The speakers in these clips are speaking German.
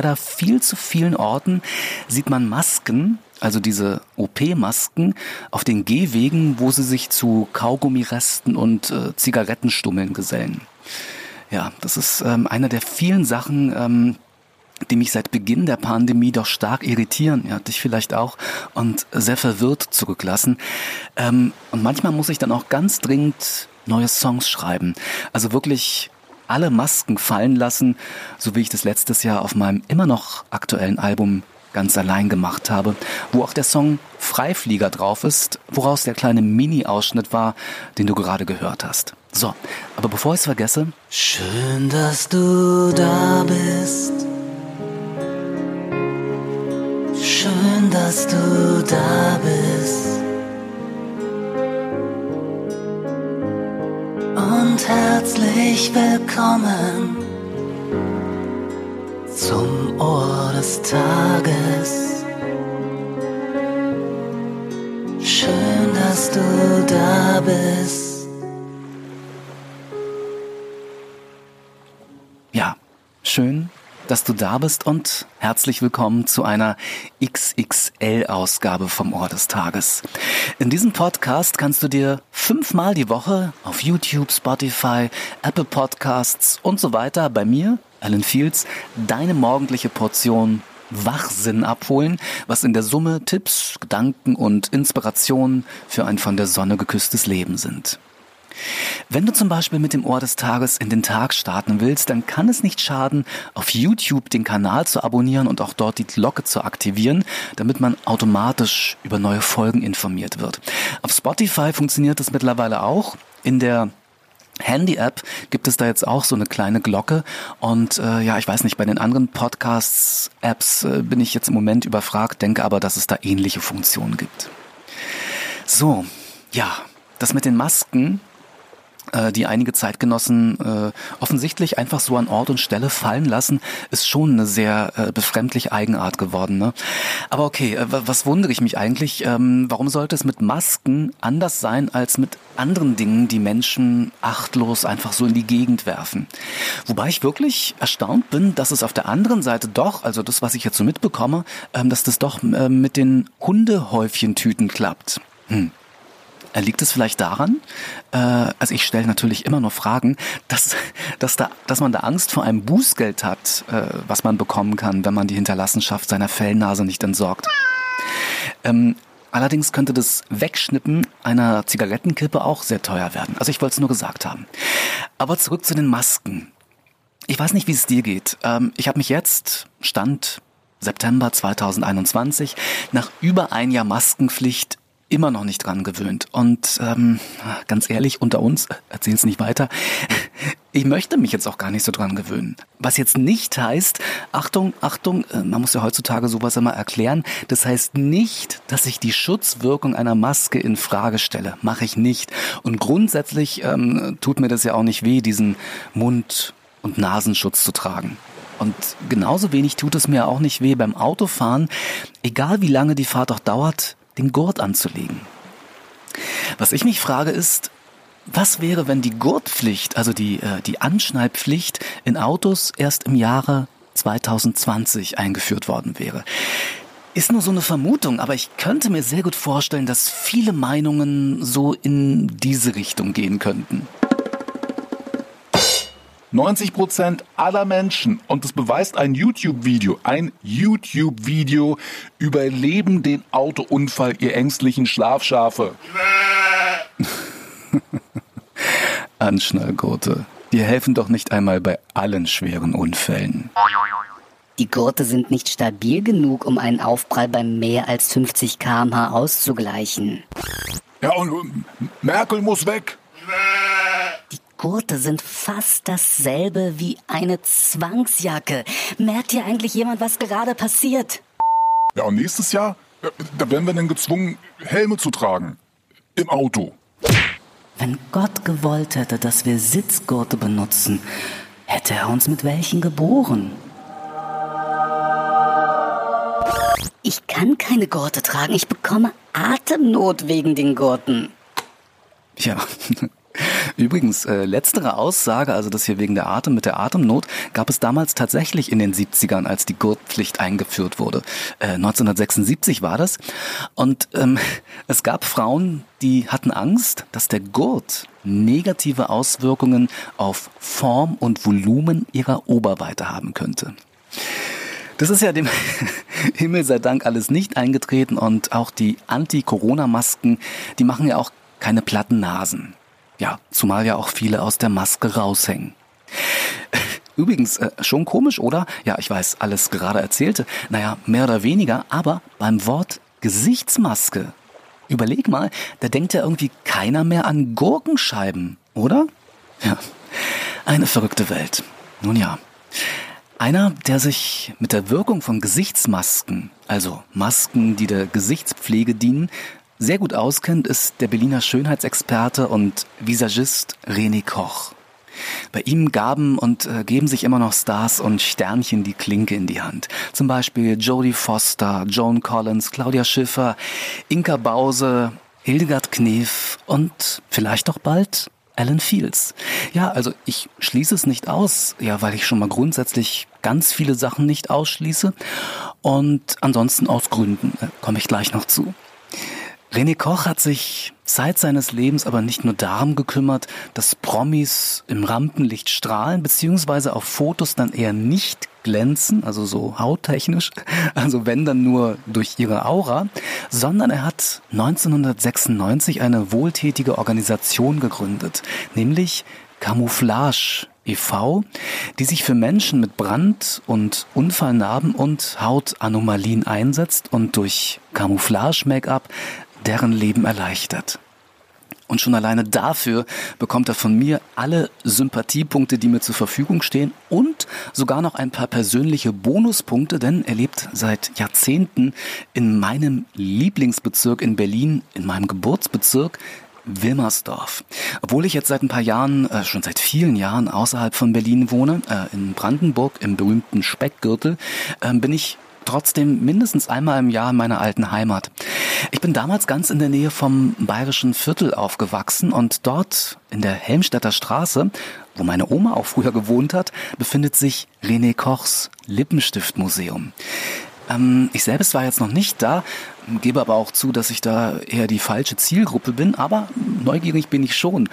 leider viel zu vielen Orten sieht man Masken, also diese OP-Masken, auf den Gehwegen, wo sie sich zu Kaugummiresten und äh, Zigarettenstummeln gesellen. Ja, das ist ähm, einer der vielen Sachen, ähm, die mich seit Beginn der Pandemie doch stark irritieren, ja, dich vielleicht auch, und sehr verwirrt zurücklassen. Ähm, und manchmal muss ich dann auch ganz dringend neue Songs schreiben. Also wirklich alle Masken fallen lassen, so wie ich das letztes Jahr auf meinem immer noch aktuellen Album ganz allein gemacht habe, wo auch der Song Freiflieger drauf ist, woraus der kleine Mini-Ausschnitt war, den du gerade gehört hast. So, aber bevor ich es vergesse. Schön, dass du da bist. Schön, dass du da bist. Und herzlich willkommen zum Ohr des Tages. Schön, dass du da bist. Ja, schön, dass du da bist und herzlich willkommen zu einer XXL-Ausgabe vom Ohr des Tages. In diesem Podcast kannst du dir fünfmal die Woche auf YouTube, Spotify, Apple Podcasts und so weiter bei mir, Alan Fields, deine morgendliche Portion Wachsinn abholen, was in der Summe Tipps, Gedanken und Inspirationen für ein von der Sonne geküsstes Leben sind. Wenn du zum Beispiel mit dem Ohr des Tages in den Tag starten willst, dann kann es nicht schaden, auf YouTube den Kanal zu abonnieren und auch dort die Glocke zu aktivieren, damit man automatisch über neue Folgen informiert wird. Auf Spotify funktioniert das mittlerweile auch. In der Handy-App gibt es da jetzt auch so eine kleine Glocke und äh, ja, ich weiß nicht, bei den anderen Podcasts-Apps äh, bin ich jetzt im Moment überfragt, denke aber, dass es da ähnliche Funktionen gibt. So, ja, das mit den Masken die einige Zeitgenossen äh, offensichtlich einfach so an Ort und Stelle fallen lassen, ist schon eine sehr äh, befremdlich Eigenart geworden. Ne? Aber okay, äh, was wundere ich mich eigentlich? Ähm, warum sollte es mit Masken anders sein als mit anderen Dingen, die Menschen achtlos einfach so in die Gegend werfen? Wobei ich wirklich erstaunt bin, dass es auf der anderen Seite doch, also das, was ich jetzt so mitbekomme, ähm, dass das doch äh, mit den Hundehäufchentüten klappt. Hm. Äh, liegt es vielleicht daran, äh, also ich stelle natürlich immer nur Fragen, dass, dass, da, dass man da Angst vor einem Bußgeld hat, äh, was man bekommen kann, wenn man die Hinterlassenschaft seiner Fellnase nicht entsorgt. Ähm, allerdings könnte das Wegschnippen einer Zigarettenkippe auch sehr teuer werden. Also ich wollte es nur gesagt haben. Aber zurück zu den Masken. Ich weiß nicht, wie es dir geht. Ähm, ich habe mich jetzt, Stand September 2021, nach über ein Jahr Maskenpflicht immer noch nicht dran gewöhnt. Und ähm, ganz ehrlich, unter uns, erzähl's nicht weiter, ich möchte mich jetzt auch gar nicht so dran gewöhnen. Was jetzt nicht heißt, Achtung, Achtung, äh, man muss ja heutzutage sowas immer erklären, das heißt nicht, dass ich die Schutzwirkung einer Maske in Frage stelle. Mache ich nicht. Und grundsätzlich ähm, tut mir das ja auch nicht weh, diesen Mund- und Nasenschutz zu tragen. Und genauso wenig tut es mir auch nicht weh beim Autofahren, egal wie lange die Fahrt auch dauert, den Gurt anzulegen. Was ich mich frage ist, was wäre, wenn die Gurtpflicht, also die, äh, die Anschnallpflicht in Autos erst im Jahre 2020 eingeführt worden wäre? Ist nur so eine Vermutung, aber ich könnte mir sehr gut vorstellen, dass viele Meinungen so in diese Richtung gehen könnten. 90 Prozent aller Menschen, und das beweist ein YouTube-Video, ein YouTube-Video, überleben den Autounfall, ihr ängstlichen Schlafschafe. Anschnallgurte. Die helfen doch nicht einmal bei allen schweren Unfällen. Die Gurte sind nicht stabil genug, um einen Aufprall bei mehr als 50 km/h auszugleichen. Ja, und Merkel muss weg. Gurte sind fast dasselbe wie eine Zwangsjacke. Merkt hier eigentlich jemand, was gerade passiert? Ja, und nächstes Jahr, da werden wir dann gezwungen, Helme zu tragen. Im Auto. Wenn Gott gewollt hätte, dass wir Sitzgurte benutzen, hätte er uns mit welchen geboren. Ich kann keine Gurte tragen. Ich bekomme Atemnot wegen den Gurten. Ja. Übrigens, äh, letztere Aussage, also das hier wegen der Atem mit der Atemnot, gab es damals tatsächlich in den 70ern, als die Gurtpflicht eingeführt wurde. Äh, 1976 war das. Und ähm, es gab Frauen, die hatten Angst, dass der Gurt negative Auswirkungen auf Form und Volumen ihrer Oberweite haben könnte. Das ist ja dem Himmel sei Dank alles nicht eingetreten und auch die Anti-Corona-Masken, die machen ja auch keine platten Nasen. Ja, zumal ja auch viele aus der Maske raushängen. Übrigens, äh, schon komisch, oder? Ja, ich weiß, alles gerade erzählte. Naja, mehr oder weniger, aber beim Wort Gesichtsmaske. Überleg mal, da denkt ja irgendwie keiner mehr an Gurkenscheiben, oder? Ja, eine verrückte Welt. Nun ja. Einer, der sich mit der Wirkung von Gesichtsmasken, also Masken, die der Gesichtspflege dienen, sehr gut auskennt, ist der Berliner Schönheitsexperte und Visagist René Koch. Bei ihm gaben und äh, geben sich immer noch Stars und Sternchen die Klinke in die Hand. Zum Beispiel Jodie Foster, Joan Collins, Claudia Schiffer, Inka Bause, Hildegard Knef und vielleicht doch bald Alan Fields. Ja, also ich schließe es nicht aus, ja, weil ich schon mal grundsätzlich ganz viele Sachen nicht ausschließe und ansonsten aus Gründen äh, komme ich gleich noch zu. René Koch hat sich Zeit seines Lebens aber nicht nur darum gekümmert, dass Promis im Rampenlicht strahlen, beziehungsweise auf Fotos dann eher nicht glänzen, also so hauttechnisch, also wenn dann nur durch ihre Aura, sondern er hat 1996 eine wohltätige Organisation gegründet, nämlich Camouflage e.V., die sich für Menschen mit Brand- und Unfallnarben und Hautanomalien einsetzt und durch Camouflage-Make-up deren Leben erleichtert. Und schon alleine dafür bekommt er von mir alle Sympathiepunkte, die mir zur Verfügung stehen und sogar noch ein paar persönliche Bonuspunkte, denn er lebt seit Jahrzehnten in meinem Lieblingsbezirk in Berlin, in meinem Geburtsbezirk, Wilmersdorf. Obwohl ich jetzt seit ein paar Jahren, äh, schon seit vielen Jahren außerhalb von Berlin wohne, äh, in Brandenburg im berühmten Speckgürtel, äh, bin ich trotzdem mindestens einmal im Jahr in meiner alten Heimat. Ich bin damals ganz in der Nähe vom Bayerischen Viertel aufgewachsen und dort in der Helmstädter Straße, wo meine Oma auch früher gewohnt hat, befindet sich René Kochs Lippenstiftmuseum. Ähm, ich selbst war jetzt noch nicht da, gebe aber auch zu, dass ich da eher die falsche Zielgruppe bin, aber neugierig bin ich schon.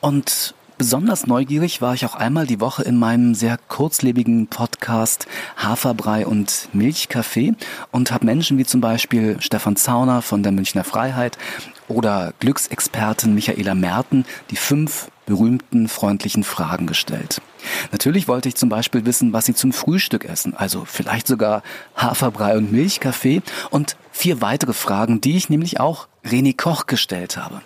Und Besonders neugierig war ich auch einmal die Woche in meinem sehr kurzlebigen Podcast Haferbrei und Milchkaffee und habe Menschen wie zum Beispiel Stefan Zauner von der Münchner Freiheit oder Glücksexpertin Michaela Merten die fünf berühmten freundlichen Fragen gestellt. Natürlich wollte ich zum Beispiel wissen, was sie zum Frühstück essen, also vielleicht sogar Haferbrei und Milchkaffee und vier weitere Fragen, die ich nämlich auch René Koch gestellt habe.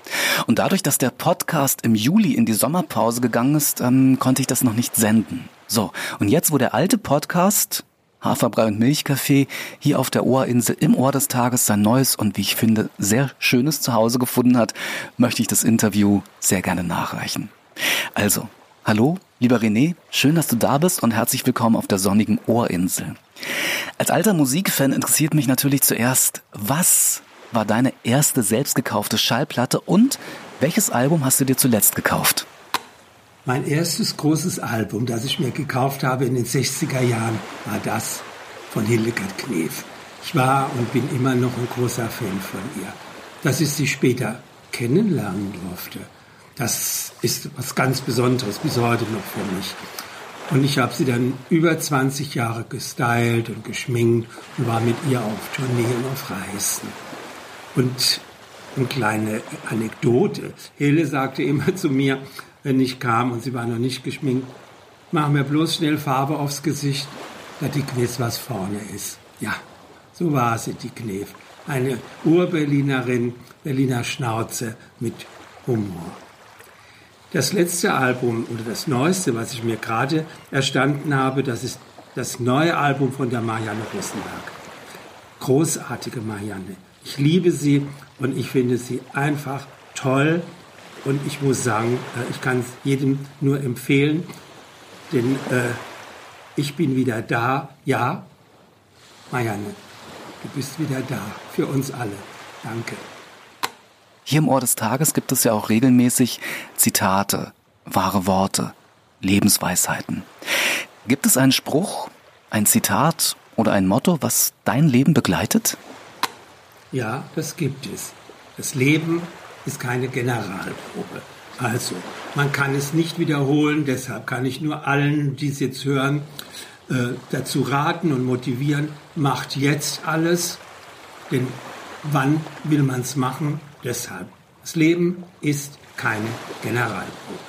Und dadurch, dass der Podcast im Juli in die Sommerpause gegangen ist, ähm, konnte ich das noch nicht senden. So, und jetzt, wo der alte Podcast Haferbrei und Milchkaffee hier auf der Ohrinsel im Ohr des Tages sein neues und wie ich finde sehr schönes Zuhause gefunden hat, möchte ich das Interview sehr gerne nachreichen. Also, hallo, lieber René, schön, dass du da bist und herzlich willkommen auf der sonnigen Ohrinsel. Als alter Musikfan interessiert mich natürlich zuerst, was war deine erste selbst gekaufte Schallplatte und welches Album hast du dir zuletzt gekauft? Mein erstes großes Album, das ich mir gekauft habe in den 60er Jahren, war das von Hildegard Knef. Ich war und bin immer noch ein großer Fan von ihr. Dass ich sie später kennenlernen durfte, das ist was ganz Besonderes bis heute noch für mich. Und ich habe sie dann über 20 Jahre gestylt und geschminkt und war mit ihr auf Tourneen auf Reisen. Und eine kleine Anekdote. Hele sagte immer zu mir, wenn ich kam und sie war noch nicht geschminkt, mach mir bloß schnell Farbe aufs Gesicht, dass die Knef was vorne ist. Ja, so war sie, die Knef. Eine Ur-Berlinerin, Berliner Schnauze mit Humor. Das letzte Album oder das neueste, was ich mir gerade erstanden habe, das ist das neue Album von der Marianne Rosenberg. Großartige Marianne. Ich liebe sie und ich finde sie einfach toll und ich muss sagen, äh, ich kann es jedem nur empfehlen, denn äh, ich bin wieder da. Ja, Marianne, du bist wieder da für uns alle. Danke. Hier im Ohr des Tages gibt es ja auch regelmäßig Zitate, wahre Worte, Lebensweisheiten. Gibt es einen Spruch, ein Zitat oder ein Motto, was dein Leben begleitet? Ja, das gibt es. Das Leben ist keine Generalprobe. Also, man kann es nicht wiederholen, deshalb kann ich nur allen, die es jetzt hören, äh, dazu raten und motivieren, macht jetzt alles, denn wann will man es machen? Deshalb, das Leben ist keine Generalprobe.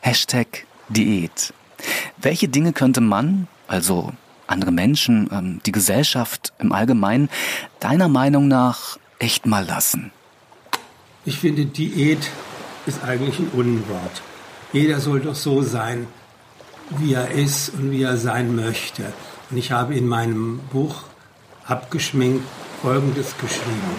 Hashtag Diät. Welche Dinge könnte man, also andere Menschen, ähm, die Gesellschaft im Allgemeinen, deiner Meinung nach echt mal lassen? Ich finde, Diät ist eigentlich ein Unwort. Jeder soll doch so sein, wie er ist und wie er sein möchte. Und ich habe in meinem Buch abgeschminkt Folgendes geschrieben.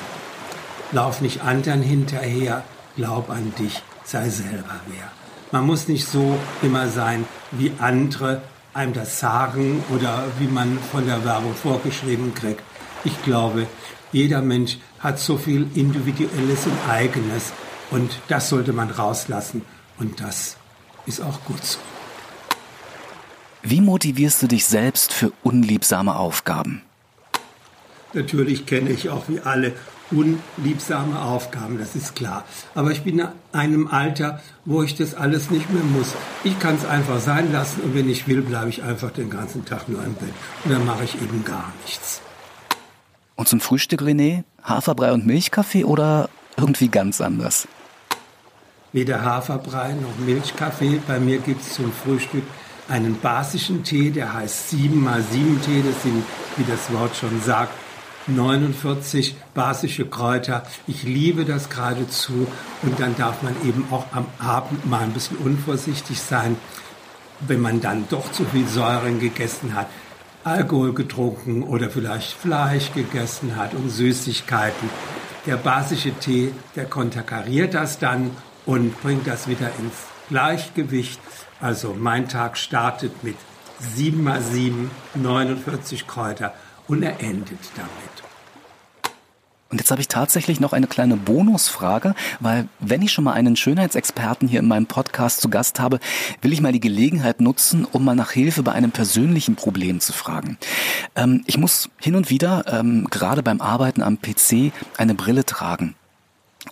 Lauf nicht anderen hinterher, glaub an dich, sei selber wer. Man muss nicht so immer sein, wie andere einem das sagen oder wie man von der Werbung vorgeschrieben kriegt. Ich glaube, jeder Mensch hat so viel Individuelles und Eigenes und das sollte man rauslassen und das ist auch gut so. Wie motivierst du dich selbst für unliebsame Aufgaben? Natürlich kenne ich auch wie alle unliebsame Aufgaben, das ist klar. Aber ich bin in einem Alter, wo ich das alles nicht mehr muss. Ich kann es einfach sein lassen und wenn ich will, bleibe ich einfach den ganzen Tag nur im Bett. Und dann mache ich eben gar nichts. Und zum Frühstück, René? Haferbrei und Milchkaffee oder irgendwie ganz anders? Weder Haferbrei noch Milchkaffee. Bei mir gibt es zum Frühstück einen basischen Tee, der heißt 7x7 Tee. Das sind, wie das Wort schon sagt, 49 basische Kräuter. Ich liebe das geradezu. Und dann darf man eben auch am Abend mal ein bisschen unvorsichtig sein, wenn man dann doch zu viel Säuren gegessen hat, Alkohol getrunken oder vielleicht Fleisch gegessen hat und Süßigkeiten. Der basische Tee, der konterkariert das dann und bringt das wieder ins Gleichgewicht. Also mein Tag startet mit 7 mal 7, 49 Kräuter und er endet damit. Und jetzt habe ich tatsächlich noch eine kleine Bonusfrage, weil wenn ich schon mal einen Schönheitsexperten hier in meinem Podcast zu Gast habe, will ich mal die Gelegenheit nutzen, um mal nach Hilfe bei einem persönlichen Problem zu fragen. Ähm, ich muss hin und wieder, ähm, gerade beim Arbeiten am PC, eine Brille tragen.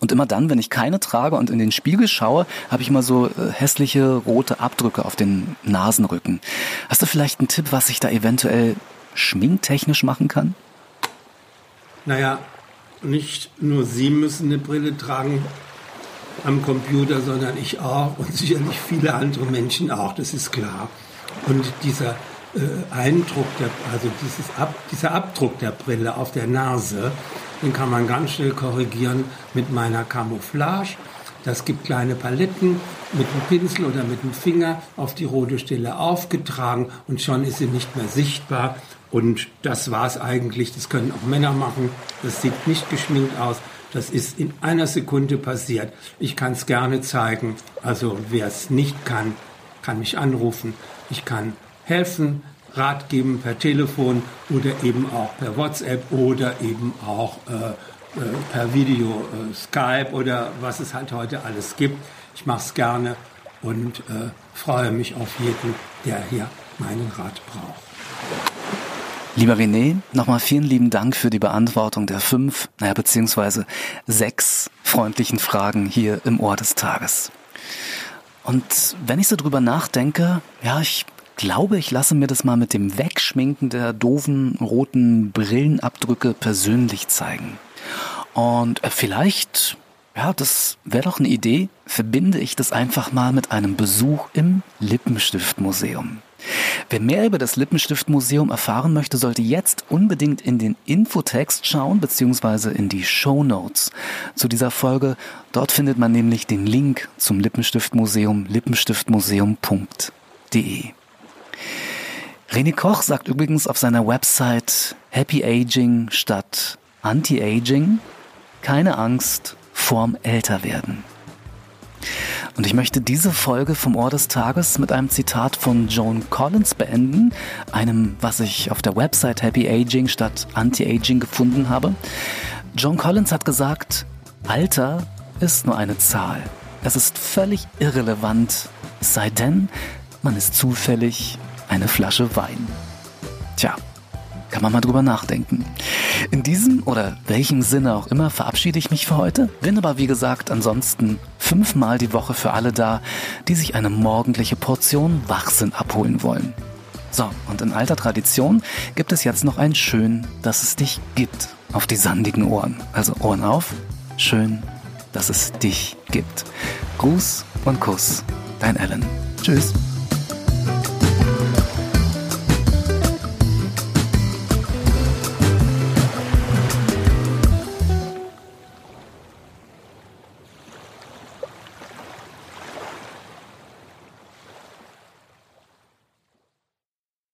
Und immer dann, wenn ich keine trage und in den Spiegel schaue, habe ich immer so äh, hässliche rote Abdrücke auf den Nasenrücken. Hast du vielleicht einen Tipp, was ich da eventuell schminktechnisch machen kann? Naja, nicht nur Sie müssen eine Brille tragen am Computer, sondern ich auch und sicherlich viele andere Menschen auch, das ist klar. Und dieser äh, Eindruck, der, also dieses Ab, dieser Abdruck der Brille auf der Nase, den kann man ganz schnell korrigieren mit meiner Camouflage. Das gibt kleine Paletten mit dem Pinsel oder mit dem Finger auf die rote Stelle aufgetragen und schon ist sie nicht mehr sichtbar. Und das war es eigentlich. Das können auch Männer machen. Das sieht nicht geschminkt aus. Das ist in einer Sekunde passiert. Ich kann es gerne zeigen. Also wer es nicht kann, kann mich anrufen. Ich kann helfen, Rat geben per Telefon oder eben auch per WhatsApp oder eben auch äh, äh, per Video, äh, Skype oder was es halt heute alles gibt. Ich mache es gerne und äh, freue mich auf jeden, der hier meinen Rat braucht. Lieber René, nochmal vielen lieben Dank für die Beantwortung der fünf, naja, beziehungsweise sechs freundlichen Fragen hier im Ohr des Tages. Und wenn ich so drüber nachdenke, ja, ich glaube, ich lasse mir das mal mit dem Wegschminken der doofen roten Brillenabdrücke persönlich zeigen. Und äh, vielleicht, ja, das wäre doch eine Idee, verbinde ich das einfach mal mit einem Besuch im Lippenstiftmuseum. Wer mehr über das Lippenstiftmuseum erfahren möchte, sollte jetzt unbedingt in den Infotext schauen, beziehungsweise in die Show Notes zu dieser Folge. Dort findet man nämlich den Link zum Lippenstiftmuseum, lippenstiftmuseum.de. René Koch sagt übrigens auf seiner Website Happy Aging statt Anti-Aging. Keine Angst vorm Älterwerden. Und ich möchte diese Folge vom Ohr des Tages mit einem Zitat von Joan Collins beenden, einem, was ich auf der Website Happy Aging statt Anti-Aging gefunden habe. Joan Collins hat gesagt, Alter ist nur eine Zahl. Es ist völlig irrelevant, es sei denn, man ist zufällig eine Flasche Wein. Tja, kann man mal drüber nachdenken. In diesem oder welchem Sinne auch immer verabschiede ich mich für heute, bin aber wie gesagt ansonsten fünfmal die Woche für alle da, die sich eine morgendliche Portion Wachsinn abholen wollen. So, und in alter Tradition gibt es jetzt noch ein Schön, dass es dich gibt auf die sandigen Ohren. Also Ohren auf, schön, dass es dich gibt. Gruß und Kuss, dein Alan. Tschüss.